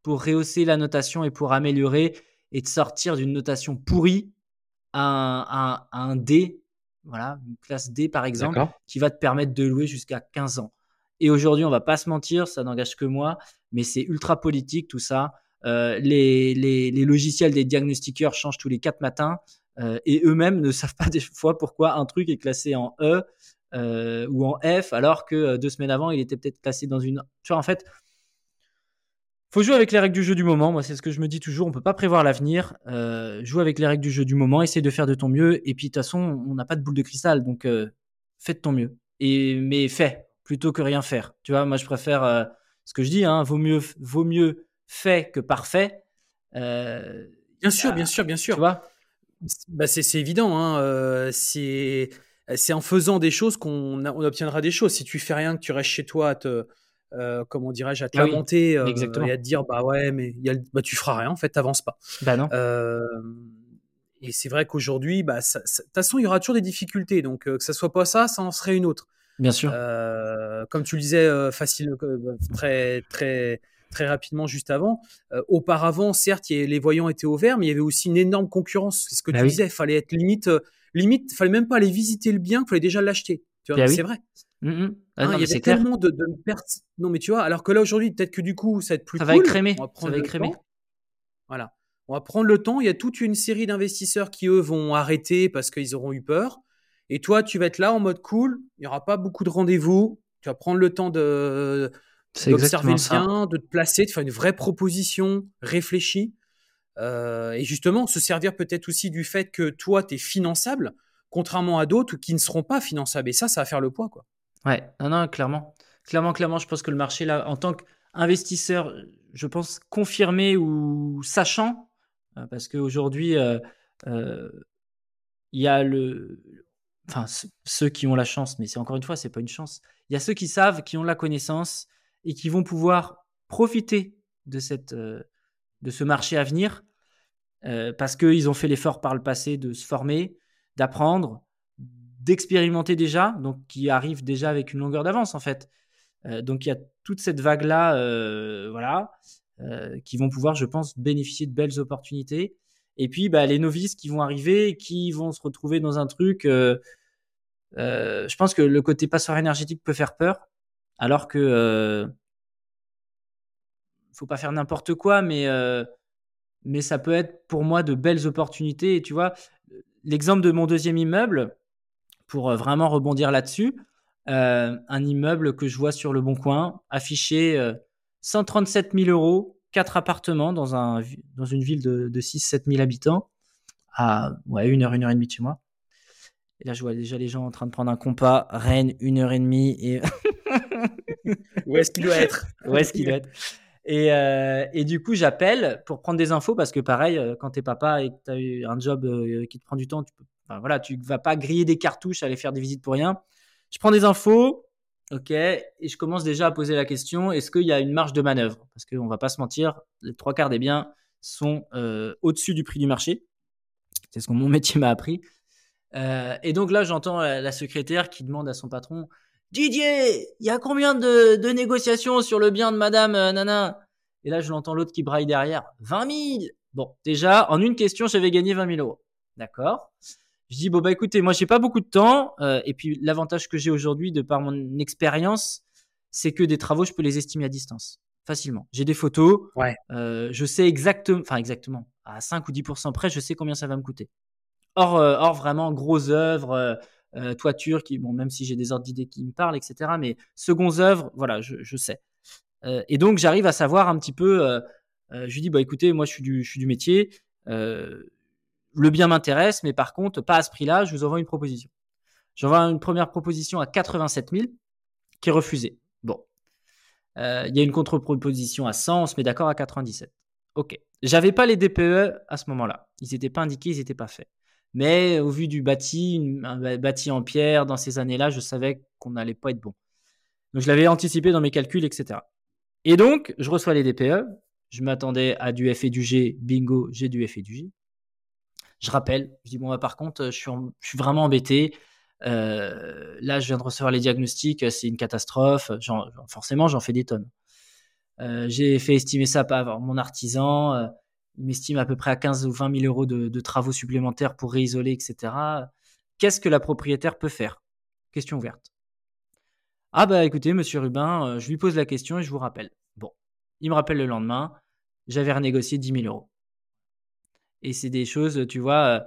pour rehausser la notation et pour améliorer et de sortir d'une notation pourrie à un, D, voilà, une classe D par exemple, qui va te permettre de louer jusqu'à 15 ans. Et aujourd'hui, on va pas se mentir, ça n'engage que moi, mais c'est ultra politique tout ça. Euh, les, les, les, logiciels des diagnostiqueurs changent tous les 4 matins. Euh, et eux-mêmes ne savent pas des fois pourquoi un truc est classé en E euh, ou en F alors que euh, deux semaines avant il était peut-être classé dans une. Tu vois, en fait, faut jouer avec les règles du jeu du moment. Moi, c'est ce que je me dis toujours. On peut pas prévoir l'avenir. Euh, joue avec les règles du jeu du moment. Essaye de faire de ton mieux. Et puis, de toute façon, on n'a pas de boule de cristal. Donc, fais de ton mieux. Et, mais fais plutôt que rien faire. Tu vois, moi, je préfère ce que je dis. Hein, vaut, mieux, vaut mieux fait que parfait. bien sûr, bien sûr, bien sûr. Tu vois? Bah c'est évident. Hein, euh, c'est en faisant des choses qu'on on obtiendra des choses. Si tu fais rien, que tu restes chez toi à te, euh, comment dirais-je, à te ah lamenter euh, et à te dire bah ouais, mais y a, bah, tu feras rien en fait, t'avances pas. Bah non. et c'est vrai qu'aujourd'hui, bah, de toute façon, il y aura toujours des difficultés. Donc que ça soit pas ça, ça en serait une autre. Bien sûr. comme tu le disais, facile, très très très rapidement juste avant. Euh, auparavant, certes, les voyants étaient ouverts, mais il y avait aussi une énorme concurrence. C'est ce que bah tu disais, il fallait être limite, euh, limite, fallait même pas aller visiter le bien, il fallait déjà l'acheter. Bah c'est vrai. Mmh, mmh. Ah hein, il y avait tellement de, de pertes. Non, mais tu vois, alors que là aujourd'hui, peut-être que du coup, ça va être plus ça cool. Va écrémer. ça va écrémer. Voilà. On va prendre le temps. Il y a toute une série d'investisseurs qui, eux, vont arrêter parce qu'ils auront eu peur. Et toi, tu vas être là en mode cool. Il n'y aura pas beaucoup de rendez-vous. Tu vas prendre le temps de, d'observer le bien, de te placer, de faire une vraie proposition réfléchie. Euh, et justement, se servir peut-être aussi du fait que toi, tu es finançable, contrairement à d'autres qui ne seront pas finançables. Et ça, ça va faire le poids. Quoi. Ouais, non, non, clairement. Clairement, clairement, je pense que le marché, là, en tant qu'investisseur, je pense confirmé ou sachant, euh, parce qu'aujourd'hui, euh, il y a le. Enfin, ceux qui ont la chance, mais c'est encore une fois, c'est pas une chance. Il y a ceux qui savent, qui ont la connaissance, et qui vont pouvoir profiter de, cette, euh, de ce marché à venir euh, parce qu'ils ont fait l'effort par le passé de se former, d'apprendre, d'expérimenter déjà, donc qui arrivent déjà avec une longueur d'avance en fait. Euh, donc il y a toute cette vague-là, voilà, qui vont pouvoir, je pense, bénéficier de belles opportunités. Et puis bah, les novices qui vont arriver, qui vont se retrouver dans un truc. je pense que le côté passeur énergétique peut faire peur alors que euh, faut pas faire n'importe quoi, mais euh, mais ça peut être pour moi de belles opportunités. Et tu vois, l'exemple de mon deuxième immeuble, pour euh, vraiment rebondir là-dessus, euh, un immeuble que je vois sur le Bon Coin, affiché 137 000 euros, quatre appartements dans, un, une ville de, de 6-7 000 habitants, à ouais, une heure, une heure et demie de chez moi. Et là, je vois déjà les gens en train de prendre un compas, Rennes, une heure et demie, et Où est-ce qu'il doit être? Où est-ce qu'il doit être? Et, euh, et, du coup, j'appelle pour prendre des infos parce que pareil, euh, quand t'es papa et que tu as eu un job euh, qui te prend du temps, tu peux, voilà, tu vas pas griller des cartouches, aller faire des visites pour rien. Je prends des infos Ok, et je commence déjà à poser la question est-ce qu'il y a une marge de manœuvre? Parce qu'on va pas se mentir, les trois quarts des biens sont au-dessus du prix du marché. C'est ce que mon métier m'a appris. Et donc là, j'entends la, secrétaire qui demande à son patron Didier, il y a combien de, de, négociations sur le bien de madame euh, Nana? Et là, je l'entends l'autre qui braille derrière 20 000 Bon, déjà, en une question, j'avais gagné 20 000 euros. D'accord? Je dis Bon, bah écoutez, moi, j'ai pas beaucoup de temps. Euh, et puis, l'avantage que j'ai aujourd'hui, de par mon expérience, c'est que des travaux, je peux les estimer à distance facilement. J'ai des photos. Ouais. Euh, je sais exactement, enfin exactement, à 5 ou 10% près, je sais combien ça va me coûter. Or, euh, or vraiment, grosses œuvres, euh, euh, toiture, qui, bon, même si j'ai des ordres d'idées qui me parlent, etc. Mais secondes œuvres, voilà, je, je sais. et donc, j'arrive à savoir un petit peu. je lui dis, bah écoutez, moi, je suis du, je suis du métier. le bien m'intéresse, mais par contre, pas à ce prix-là. Je vous envoie une proposition. J'envoie une première proposition à 87 000 qui est refusée. Bon, il y a une contre-proposition à 100, on se met d'accord à 97. Ok. J'avais pas les DPE à ce moment-là. Ils n'étaient pas indiqués, ils n'étaient pas faits. Mais au vu du bâti, un bâti en pierre, dans ces années-là, je savais qu'on n'allait pas être bon. Donc je l'avais anticipé dans mes calculs, etc. Et donc, je reçois les DPE. Je m'attendais à du F et du G. Bingo, j'ai du F et du G. Je rappelle, je dis, bon, bah, par contre, je suis, vraiment embêté. Euh, là, je viens de recevoir les diagnostics, c'est une catastrophe. forcément, j'en fais des tonnes. Euh, j'ai fait estimer ça par mon artisan. Il m'estime à peu près à 15 ou 20 000 euros de, travaux supplémentaires pour réisoler, etc. Qu'est-ce que la propriétaire peut faire? Question ouverte. Ah bah écoutez, monsieur Rubin, euh, je lui pose la question et je vous rappelle. Bon, il me rappelle le lendemain, j'avais renégocié 10 000 euros. Et c'est des choses, tu vois, euh,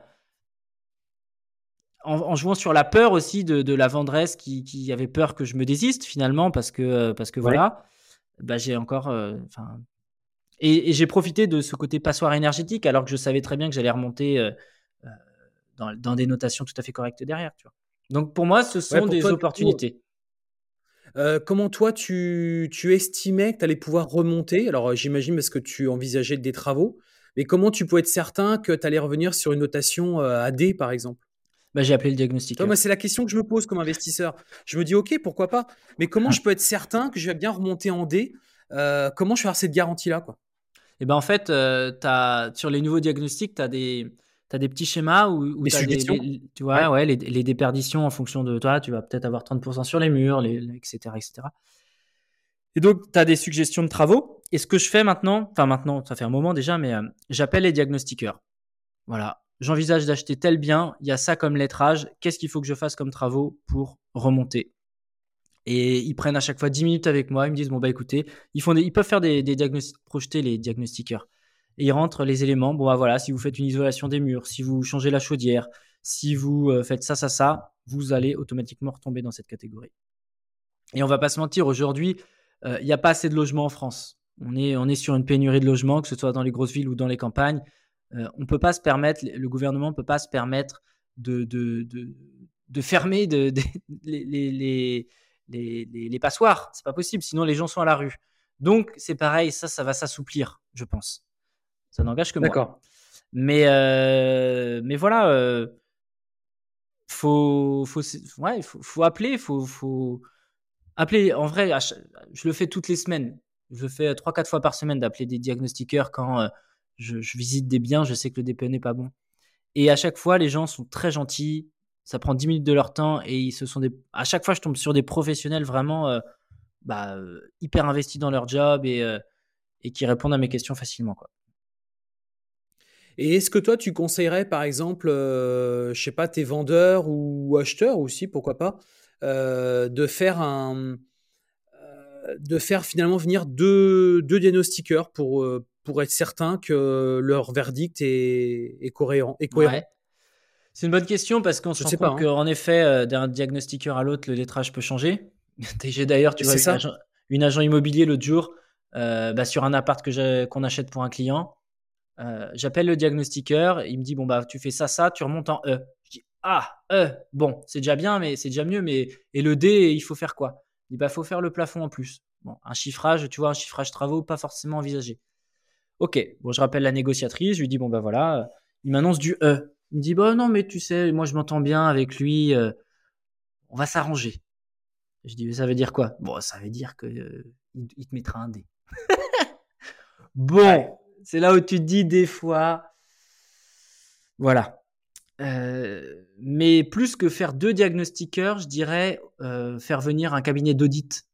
en, jouant sur la peur aussi de, la vendresse qui, avait peur que je me désiste finalement parce que, euh, parce que voilà, bah j'ai encore, enfin, et, j'ai profité de ce côté passoire énergétique alors que je savais très bien que j'allais remonter euh, euh, dans, des notations tout à fait correctes derrière. Tu vois. Donc pour moi, ce sont des opportunités. Euh, comment toi, tu, tu estimais que tu allais pouvoir remonter? Alors j'imagine parce que tu envisageais des travaux, mais comment tu pouvais être certain que tu allais revenir sur une notation AD par exemple? Bah, j'ai appelé le diagnostic. C'est la question que je me pose comme investisseur. Je me dis, OK, pourquoi pas Mais comment ah. je peux être certain que je vais bien remonter en D? Comment je vais avoir cette garantie-là quoi? Et ben en fait, euh, as, sur les nouveaux diagnostics, tu as des, as des petits schémas où, tu as des, tu vois, ouais. les, les, déperditions en fonction de toi. Tu vas peut-être avoir 30% sur les murs, les, etc., etc. Et donc, tu as des suggestions de travaux. Et ce que je fais maintenant, enfin maintenant, ça fait un moment déjà, mais euh, j'appelle les diagnostiqueurs. Voilà, j'envisage d'acheter tel bien, il y a ça comme lettrage, qu'est-ce qu'il faut que je fasse comme travaux pour remonter? Et ils prennent à chaque fois 10 minutes avec moi. Ils me disent Bon, bah écoutez, ils, font ils peuvent faire des, diagnostics, projeter les diagnostiqueurs. Et ils rentrent les éléments. Bon, bah voilà, si vous faites une isolation des murs, si vous changez la chaudière, si vous euh, faites ça, ça, ça, vous allez automatiquement retomber dans cette catégorie. Et on va pas se mentir, aujourd'hui, euh, il n'y a pas assez de logements en France. On est, on est sur une pénurie de logements, que ce soit dans les grosses villes ou dans les campagnes. Euh, on peut pas se permettre, le gouvernement ne peut pas se permettre de, de, de, fermer les, les les, les, passoires. C'est pas possible, sinon les gens sont à la rue. Donc c'est pareil, ça, ça va s'assouplir, je pense. Ça n'engage que moi. D'accord. Mais, euh, mais voilà, euh, faut, faut, ouais, faut, faut appeler, faut, faut appeler. En vrai, je le fais toutes les semaines. Je le fais trois, quatre fois par semaine d'appeler des diagnostiqueurs quand euh, je, je, visite des biens. Je sais que le DPE n'est pas bon. Et à chaque fois, les gens sont très gentils ça prend 10 minutes de leur temps et ils se sont des... à chaque fois je tombe sur des professionnels vraiment euh, bah, euh, hyper investis dans leur job et, euh, et qui répondent à mes questions facilement quoi. Et est-ce que toi tu conseillerais par exemple, je sais pas, tes vendeurs ou acheteurs aussi, pourquoi pas, de faire un, de faire finalement venir deux, deux diagnostiqueurs pour, pour être certain que leur verdict est, est cohérent. Est cohérent? C'est une bonne question parce qu'on se rend compte hein. qu'en effet, euh, d'un diagnostiqueur à l'autre, le lettrage peut changer. J'ai d'ailleurs, tu vois, une agent, immobilier l'autre jour euh, bah, sur un appart que qu'on achète pour un client. Euh, j'appelle le diagnostiqueur, il me dit bon bah tu fais ça ça, tu remontes en E. Je dis ah E, bon c'est déjà bien mais c'est déjà mieux mais et le D il faut faire quoi? Il dit bah faut faire le plafond en plus. Bon un chiffrage, tu vois un chiffrage travaux pas forcément envisagé. Ok bon je rappelle la négociatrice, je lui dis bon bah voilà, il m'annonce du E. Il me dit, bah non, mais tu sais, moi je m'entends bien avec lui, euh, on va s'arranger. Je dis, ça veut dire quoi? Bon, ça veut dire que euh, il, te mettra un dé. bon, c'est là où tu te dis des fois, voilà. Euh, mais plus que faire deux diagnostiqueurs, je dirais faire venir un cabinet d'audit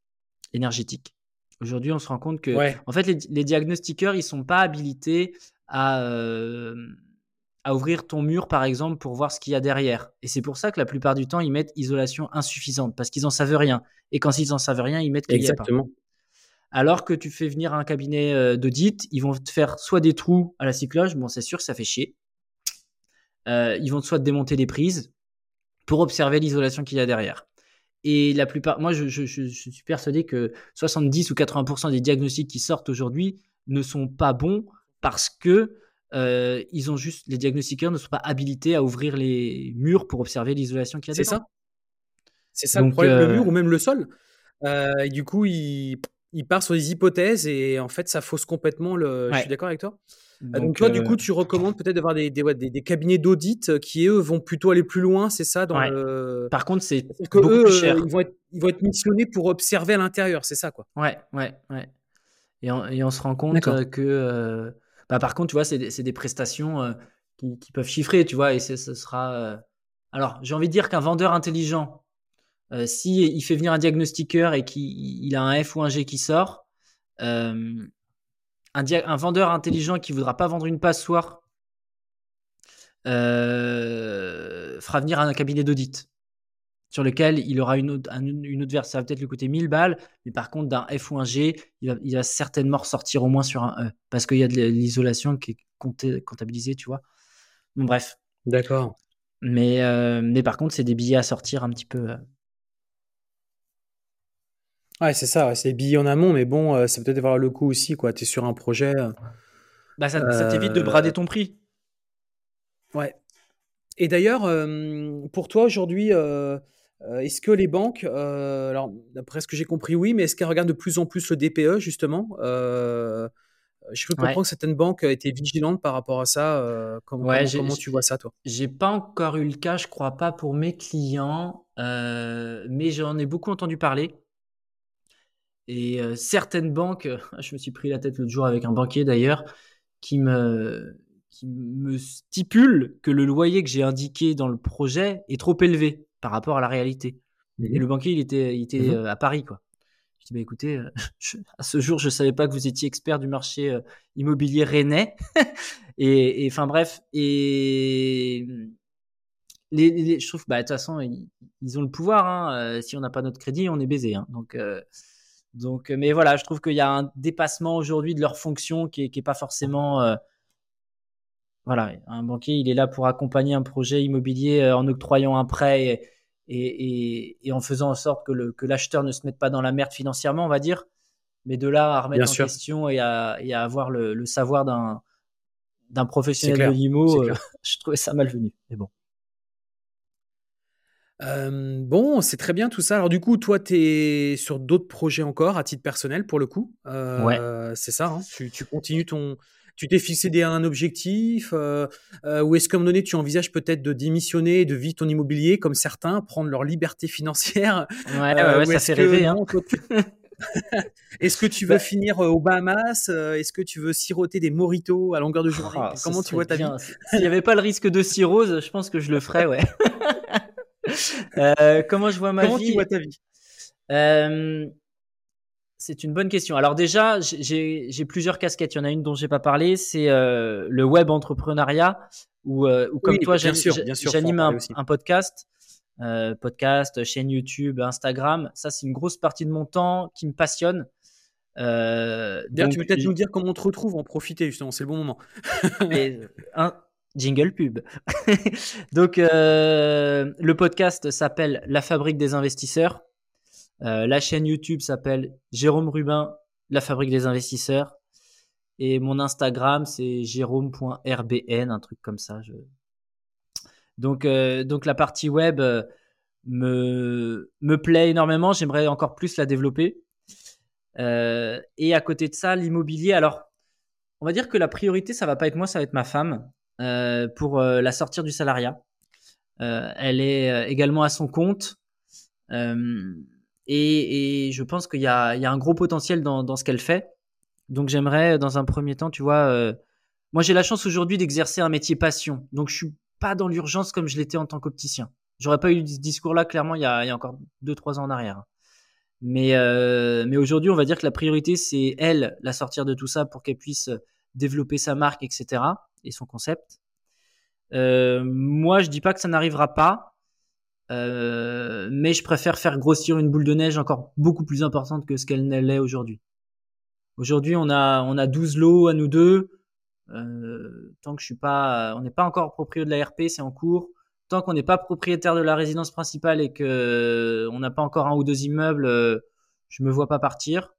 énergétique. Aujourd'hui, on se rend compte que, en fait, les, diagnostiqueurs, ils sont pas habilités à, à ouvrir ton mur, par exemple, pour voir ce qu'il y a derrière. Et c'est pour ça que la plupart du temps, ils mettent isolation insuffisante, parce qu'ils n'en savent rien. Et quand ils n'en savent rien, ils mettent qu'il a pas. Alors que tu fais venir un cabinet euh, d'audit, ils vont te faire soit des trous à la cycloge, bon, c'est sûr, ça fait chier. Euh, ils vont soit te démonter des prises pour observer l'isolation qu'il y a derrière. Et la plupart, moi, je, je suis persuadé que 70 ou 80% des diagnostics qui sortent aujourd'hui ne sont pas bons parce que euh, ils ont juste, les diagnostiqueurs ne sont pas habilités à ouvrir les murs pour observer l'isolation qu'il y a C'est ça. C'est ça le problème, le mur euh, ou même le sol. Euh, et du coup, il, il, part sur des hypothèses et en fait, ça fausse complètement le. Je suis d'accord avec toi. Donc, toi, du coup, tu recommandes peut-être d'avoir des, des, des, cabinets d'audit qui, eux, vont plutôt aller plus loin, c'est ça dans le... Par contre, c'est beaucoup plus cher. Ils vont, être, ils vont être missionnés pour observer à l'intérieur, c'est ça, quoi. Ouais, ouais, ouais. Et on, et on se rend compte que bah, par contre, tu vois, c'est des, prestations euh, qui, peuvent chiffrer, tu vois, et ce sera. Euh, alors, j'ai envie de dire qu'un vendeur intelligent, euh, si fait venir un diagnostiqueur et qu'il a un F ou un G qui sort, un, vendeur intelligent qui voudra pas vendre une passoire fera venir un cabinet d'audit sur lequel il aura une autre, une autre version. Ça va peut-être lui coûter 1000 balles, mais par contre, d'un F ou un G, il va, certainement ressortir au moins sur un E, parce qu'il y a de l'isolation qui est comptabilisée, tu vois. Bon, bref. D'accord. Mais, euh, mais par contre, c'est des billets à sortir un petit peu. Euh. Ouais, c'est ça, c'est des billets en amont, mais bon, euh, ça peut peut-être avoir le coup aussi, quoi. Tu es sur un projet. Bah, ça, ça t'évite de brader ton prix. Ouais. Et d'ailleurs, pour toi aujourd'hui, euh, est-ce que les banques, euh, alors d'après ce que j'ai compris, oui, mais est-ce qu'elles regardent de plus en plus le DPE justement? Euh, Je peux comprendre que certaines banques étaient vigilantes par rapport à ça. comment, tu vois ça, toi? J'ai pas encore eu le cas, je crois pas pour mes clients, mais j'en ai beaucoup entendu parler. Et certaines banques, je me suis pris la tête l'autre jour avec un banquier d'ailleurs, qui me, qui me stipule que le loyer que j'ai indiqué dans le projet est trop élevé par rapport à la réalité. Et le banquier, il était, il était mmh euh, à Paris, quoi. Je dis, bah, écoutez, euh, à ce jour, je ne savais pas que vous étiez expert du marché euh, immobilier rennais. et enfin, bref. Et les, je trouve, bah, de toute façon, ils, ont le pouvoir. Hein. si on n'a pas notre crédit, on est baisé. Hein. Donc, donc, mais voilà, je trouve qu'il y a un dépassement aujourd'hui de leur fonction qui n'est pas forcément voilà, un banquier, il est là pour accompagner un projet immobilier euh, en octroyant un prêt et, en faisant en sorte que l'acheteur ne se mette pas dans la merde financièrement, on va dire. Mais de là à remettre en question et à, avoir le, savoir d'un professionnel de l'IMO, euh, je trouvais ça malvenu. Mais bon. Euh, bon, c'est très bien tout ça. Alors du coup, toi, tu es sur d'autres projets encore à titre personnel pour le coup? ouais. C'est ça, hein? tu, tu, continues ton, tu t'es fixé des, un objectif euh, euh, Ou est-ce qu'à un moment donné, tu envisages peut-être de démissionner, de vivre ton immobilier comme certains, prendre leur liberté financière Ouais, euh, ça fait rêver. Hein. est-ce que tu veux finir aux Bahamas Est-ce que tu veux siroter des moritos à longueur de journée? Ah, Comment tu vois ta vie? S'il n'y avait pas le risque de cirrhose, je pense que je le ferais, ouais. comment je vois ma vie Comment tu vois ta vie? C'est une bonne question. Alors déjà, j'ai plusieurs casquettes. Il y en a une dont j'ai pas parlé, c'est euh, le web entrepreneuriat, où, euh, comme toi, j'anime un, podcast, euh, podcast, chaîne YouTube, Instagram. Ça, c'est une grosse partie de mon temps qui me passionne. Euh, donc, tu peux peut-être nous dire comment on te retrouve, en profiter justement, c'est le bon moment. un jingle pub. donc, le podcast s'appelle La Fabrique des investisseurs. Euh, la chaîne YouTube s'appelle Jérôme Rubin, la fabrique des investisseurs. Et mon Instagram, c'est jérôme.rbn, un truc comme ça. Donc, euh, donc la partie web euh, me, me plaît énormément. J'aimerais encore plus la développer. et à côté de ça, l'immobilier. Alors, on va dire que la priorité, ça va pas être moi, ça va être ma femme pour la sortir du salariat. elle est également à son compte. Et, je pense qu'il y, a, un gros potentiel dans, ce qu'elle fait. Donc j'aimerais, dans un premier temps, tu vois, euh, moi j'ai la chance aujourd'hui d'exercer un métier passion. Donc je suis pas dans l'urgence comme je l'étais en tant qu'opticien. J'aurais pas eu ce discours-là clairement il y, a, encore 2-3 ans en arrière. Mais, euh, mais aujourd'hui, on va dire que la priorité, c'est elle, la sortir de tout ça pour qu'elle puisse développer sa marque, etc. et son concept. Euh, moi, je dis pas que ça n'arrivera pas, euh, mais je préfère faire grossir une boule de neige encore beaucoup plus importante que ce qu'elle l'est aujourd'hui. Aujourd'hui, on a, on a 12 lots à nous deux. Euh, tant que je suis pas, on n'est pas encore propriétaire de la RP, c'est en cours. Tant qu'on n'est pas propriétaire de la résidence principale et que on n'a pas encore un ou deux immeubles, je me vois pas partir.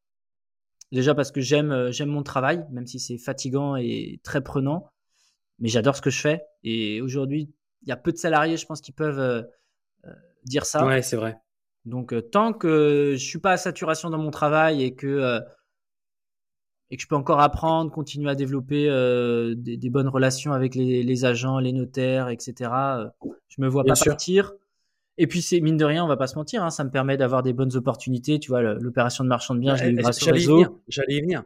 Déjà parce que j'aime, j'aime mon travail, même si c'est fatigant et très prenant mais j'adore ce que je fais. Et aujourd'hui, il y a peu de salariés, je pense, qui peuvent euh, euh, dire ça. Ouais, c'est vrai. Donc, euh, tant que je suis pas à saturation dans mon travail et que et que je peux encore apprendre, continuer à développer des, bonnes relations avec les, agents, les notaires, etc. je me vois pas partir. Et puis c'est mine de rien, on va pas se mentir, hein, ça me permet d'avoir des bonnes opportunités. Tu vois, l'opération de marchand de biens, je l'ai eu grâce au réseau. J'allais y venir.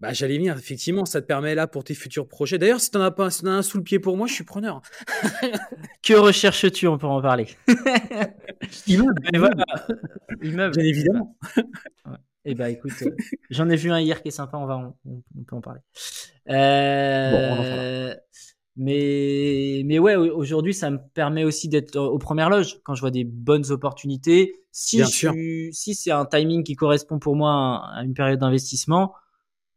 Bah, j'allais venir, effectivement, ça te permet là pour tes futurs projets. D'ailleurs, si t'en as pas as un sous le pied pour moi, je suis preneur. que recherches-tu? On peut en parler. Immeuble. Immeuble. Bien évidemment. Eh bah écoute, euh, j'en ai vu un hier qui est sympa, on, va, on, peut en parler. Euh, bon, on en mais, mais ouais, aujourd'hui, ça me permet aussi d'être aux premières loges quand je vois des bonnes opportunités. Si, si c'est un timing qui correspond pour moi à une période d'investissement,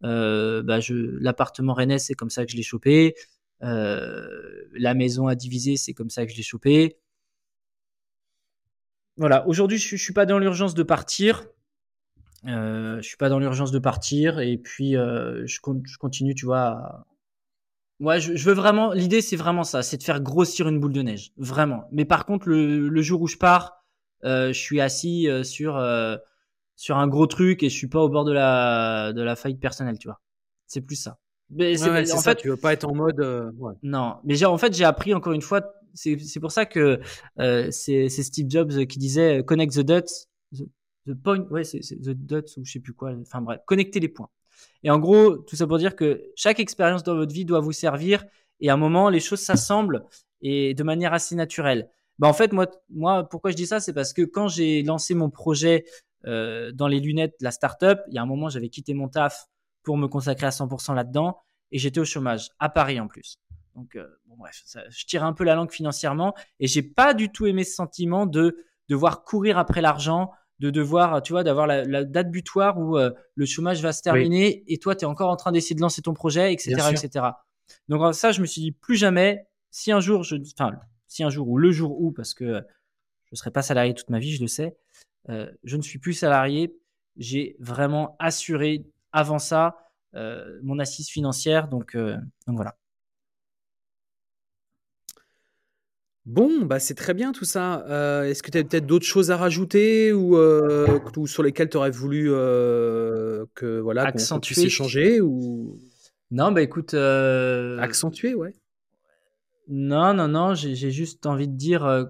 bah je, l'appartement rennais, c'est comme ça que je l'ai chopé. Euh, la maison à diviser, c'est comme ça que je l'ai chopé. Voilà, aujourd'hui, je, je suis pas dans l'urgence de partir. Euh, je suis pas dans l'urgence de partir et puis euh, je, continue, tu vois. Ouais, je, veux vraiment. L'idée, c'est vraiment ça, c'est de faire grossir une boule de neige, vraiment. Mais par contre, le, jour où je pars, euh, je suis assis euh, sur sur un gros truc et je suis pas au bord de la de la faillite personnelle, tu vois. C'est plus ça. Mais c'est en fait, tu veux pas être en mode. Euh, non, mais j'ai en fait j'ai appris encore une fois. C'est pour ça que euh, c'est Steve Jobs qui disait connect the dots, the, point, ouais c'est the dots ou je sais plus quoi. Enfin bref, connecter les points. Et en gros, tout ça pour dire que chaque expérience dans votre vie doit vous servir et à un moment les choses s'assemblent et de manière assez naturelle. Bah en fait moi moi pourquoi je dis ça c'est parce que quand j'ai lancé mon projet euh, dans les lunettes, la startup, il y a un moment, j'avais quitté mon taf pour me consacrer à 100% là-dedans et j'étais au chômage, à Paris en plus. Donc, euh, bon, bref, je tire un peu la langue financièrement et j'ai pas du tout aimé ce sentiment de devoir courir après l'argent, de devoir, tu vois, d'avoir la, date butoir où euh, le chômage va se terminer et toi, tu es encore en train d'essayer de lancer ton projet, etc., etc. Donc, ça, je me suis dit plus jamais, si un jour, je, enfin, si un jour ou le jour où, parce que je serai pas salarié toute ma vie, je le sais, euh, je ne suis plus salarié. J'ai vraiment assuré avant ça euh, mon assise financière. Donc, euh, donc voilà. Bon, bah c'est très bien tout ça. Est-ce que tu as peut-être d'autres choses à rajouter ou, sur lesquelles tu aurais voulu que voilà qu'on puisse échanger ou? Non, bah écoute, accentuer, ouais. Non, non, non, j'ai juste envie de dire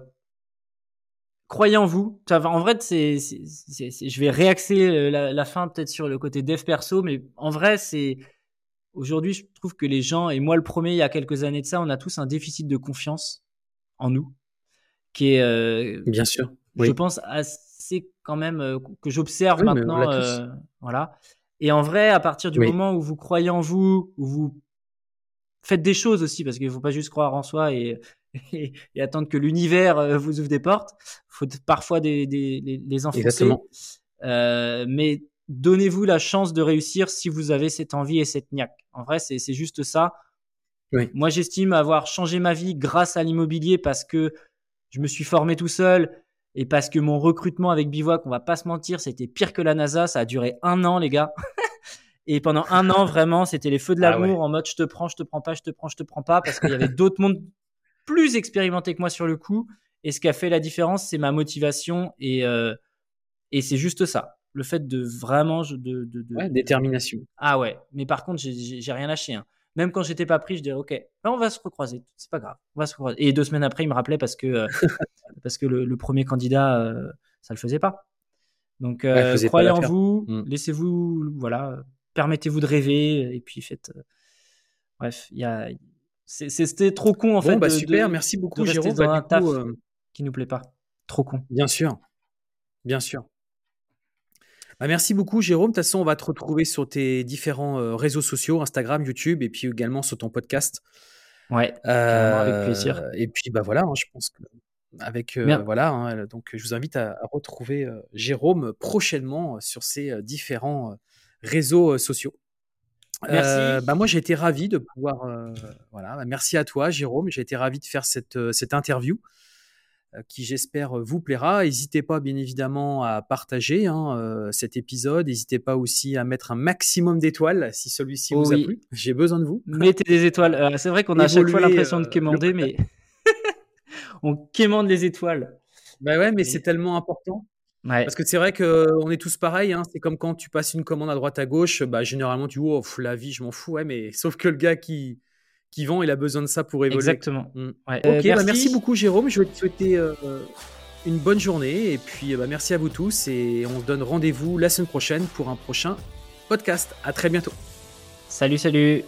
croyez en vous. En vrai, c'est, je vais réaxer euh, la, fin peut-être sur le côté dev perso, mais en vrai, c'est aujourd'hui, je trouve que les gens, et moi le premier, il y a quelques années de ça, on a tous un déficit de confiance en nous, qui est, euh, bien sûr, je pense assez quand même euh, que j'observe maintenant, voilà. Et en vrai, à partir du moment où vous croyez en vous, où vous faites des choses aussi, parce qu'il ne faut pas juste croire en soi et et, attendre que l'univers euh, vous ouvre des portes. faut parfois des, des, les, enfoncer. Euh, mais donnez-vous la chance de réussir si vous avez cette envie et cette niaque. En vrai, c'est juste ça. Moi, j'estime avoir changé ma vie grâce à l'immobilier parce que je me suis formé tout seul et parce que mon recrutement avec Bivouac, on va pas se mentir, c'était pire que la NASA. Ça a duré un an, les gars. et pendant un an, vraiment, c'était les feux de ah l'amour en mode je te prends, je te prends pas, je te prends, je te prends pas parce qu'il y avait d'autres mondes plus expérimenté que moi sur le coup. Et ce qui a fait la différence, c'est ma motivation et, euh, et c'est juste ça. Le fait de vraiment. De, de, détermination. Ah ouais. Mais par contre, j'ai rien lâché. Hein. Même quand j'étais pas pris, je disais, OK, ben, on va se recroiser. C'est pas grave. On va se recroiser. Et deux semaines après, il me rappelait parce que, euh, parce que le, premier candidat, euh, ça le faisait pas. Donc, Ouais, euh, pas croyez en vous, Mm. laissez-vous, voilà, permettez-vous de rêver, et puis faites. bref, il y a, c'était trop con en Bon, fait bah de, super, de- merci de beaucoup, rester Jérôme. dans Bah, un taf coup, euh, qui nous plaît pas. Trop con. bien sûr, bien sûr. Bah, merci beaucoup, Jérôme. De toute façon, on va te retrouver sur tes différents euh, réseaux sociaux, Instagram, YouTube, et puis également sur ton podcast. Ouais, avec plaisir. Euh, et puis, bah voilà, hein, je pense que avec voilà, hein, donc je vous invite à, à retrouver Jérôme prochainement sur euh, différents réseaux sociaux. Merci. Euh, bah moi, j'ai été ravi de pouvoir. euh, voilà, bah, merci à toi, Jérôme. J'ai été ravi de faire cette, euh, cette interview qui, j'espère, vous plaira. N'hésitez pas, bien évidemment, à partager hein, cet épisode. N'hésitez pas aussi à mettre un maximum d'étoiles si celui-ci Oh vous a plu. J'ai besoin de vous. Mettez des étoiles. C'est vrai qu'on a à chaque fois l'impression de quémander, mais on quémande les étoiles. Bah ouais, mais Mais- c'est tellement important. Ouais, Parce que c'est vrai qu'on est tous pareils. Hein. C'est comme quand tu passes une commande à droite à gauche. Bah, généralement, tu dis, oh, la vie, je m'en fous. Ouais, mais sauf que le gars qui, qui vend, il a besoin de ça pour évoluer. exactement. Mm. Ouais. Ok, Euh, bah merci beaucoup Jérôme. Je vais te souhaiter euh, une bonne journée et puis bah, merci à vous tous et on se donne rendez-vous la semaine prochaine pour un prochain podcast. À très bientôt. Salut, salut.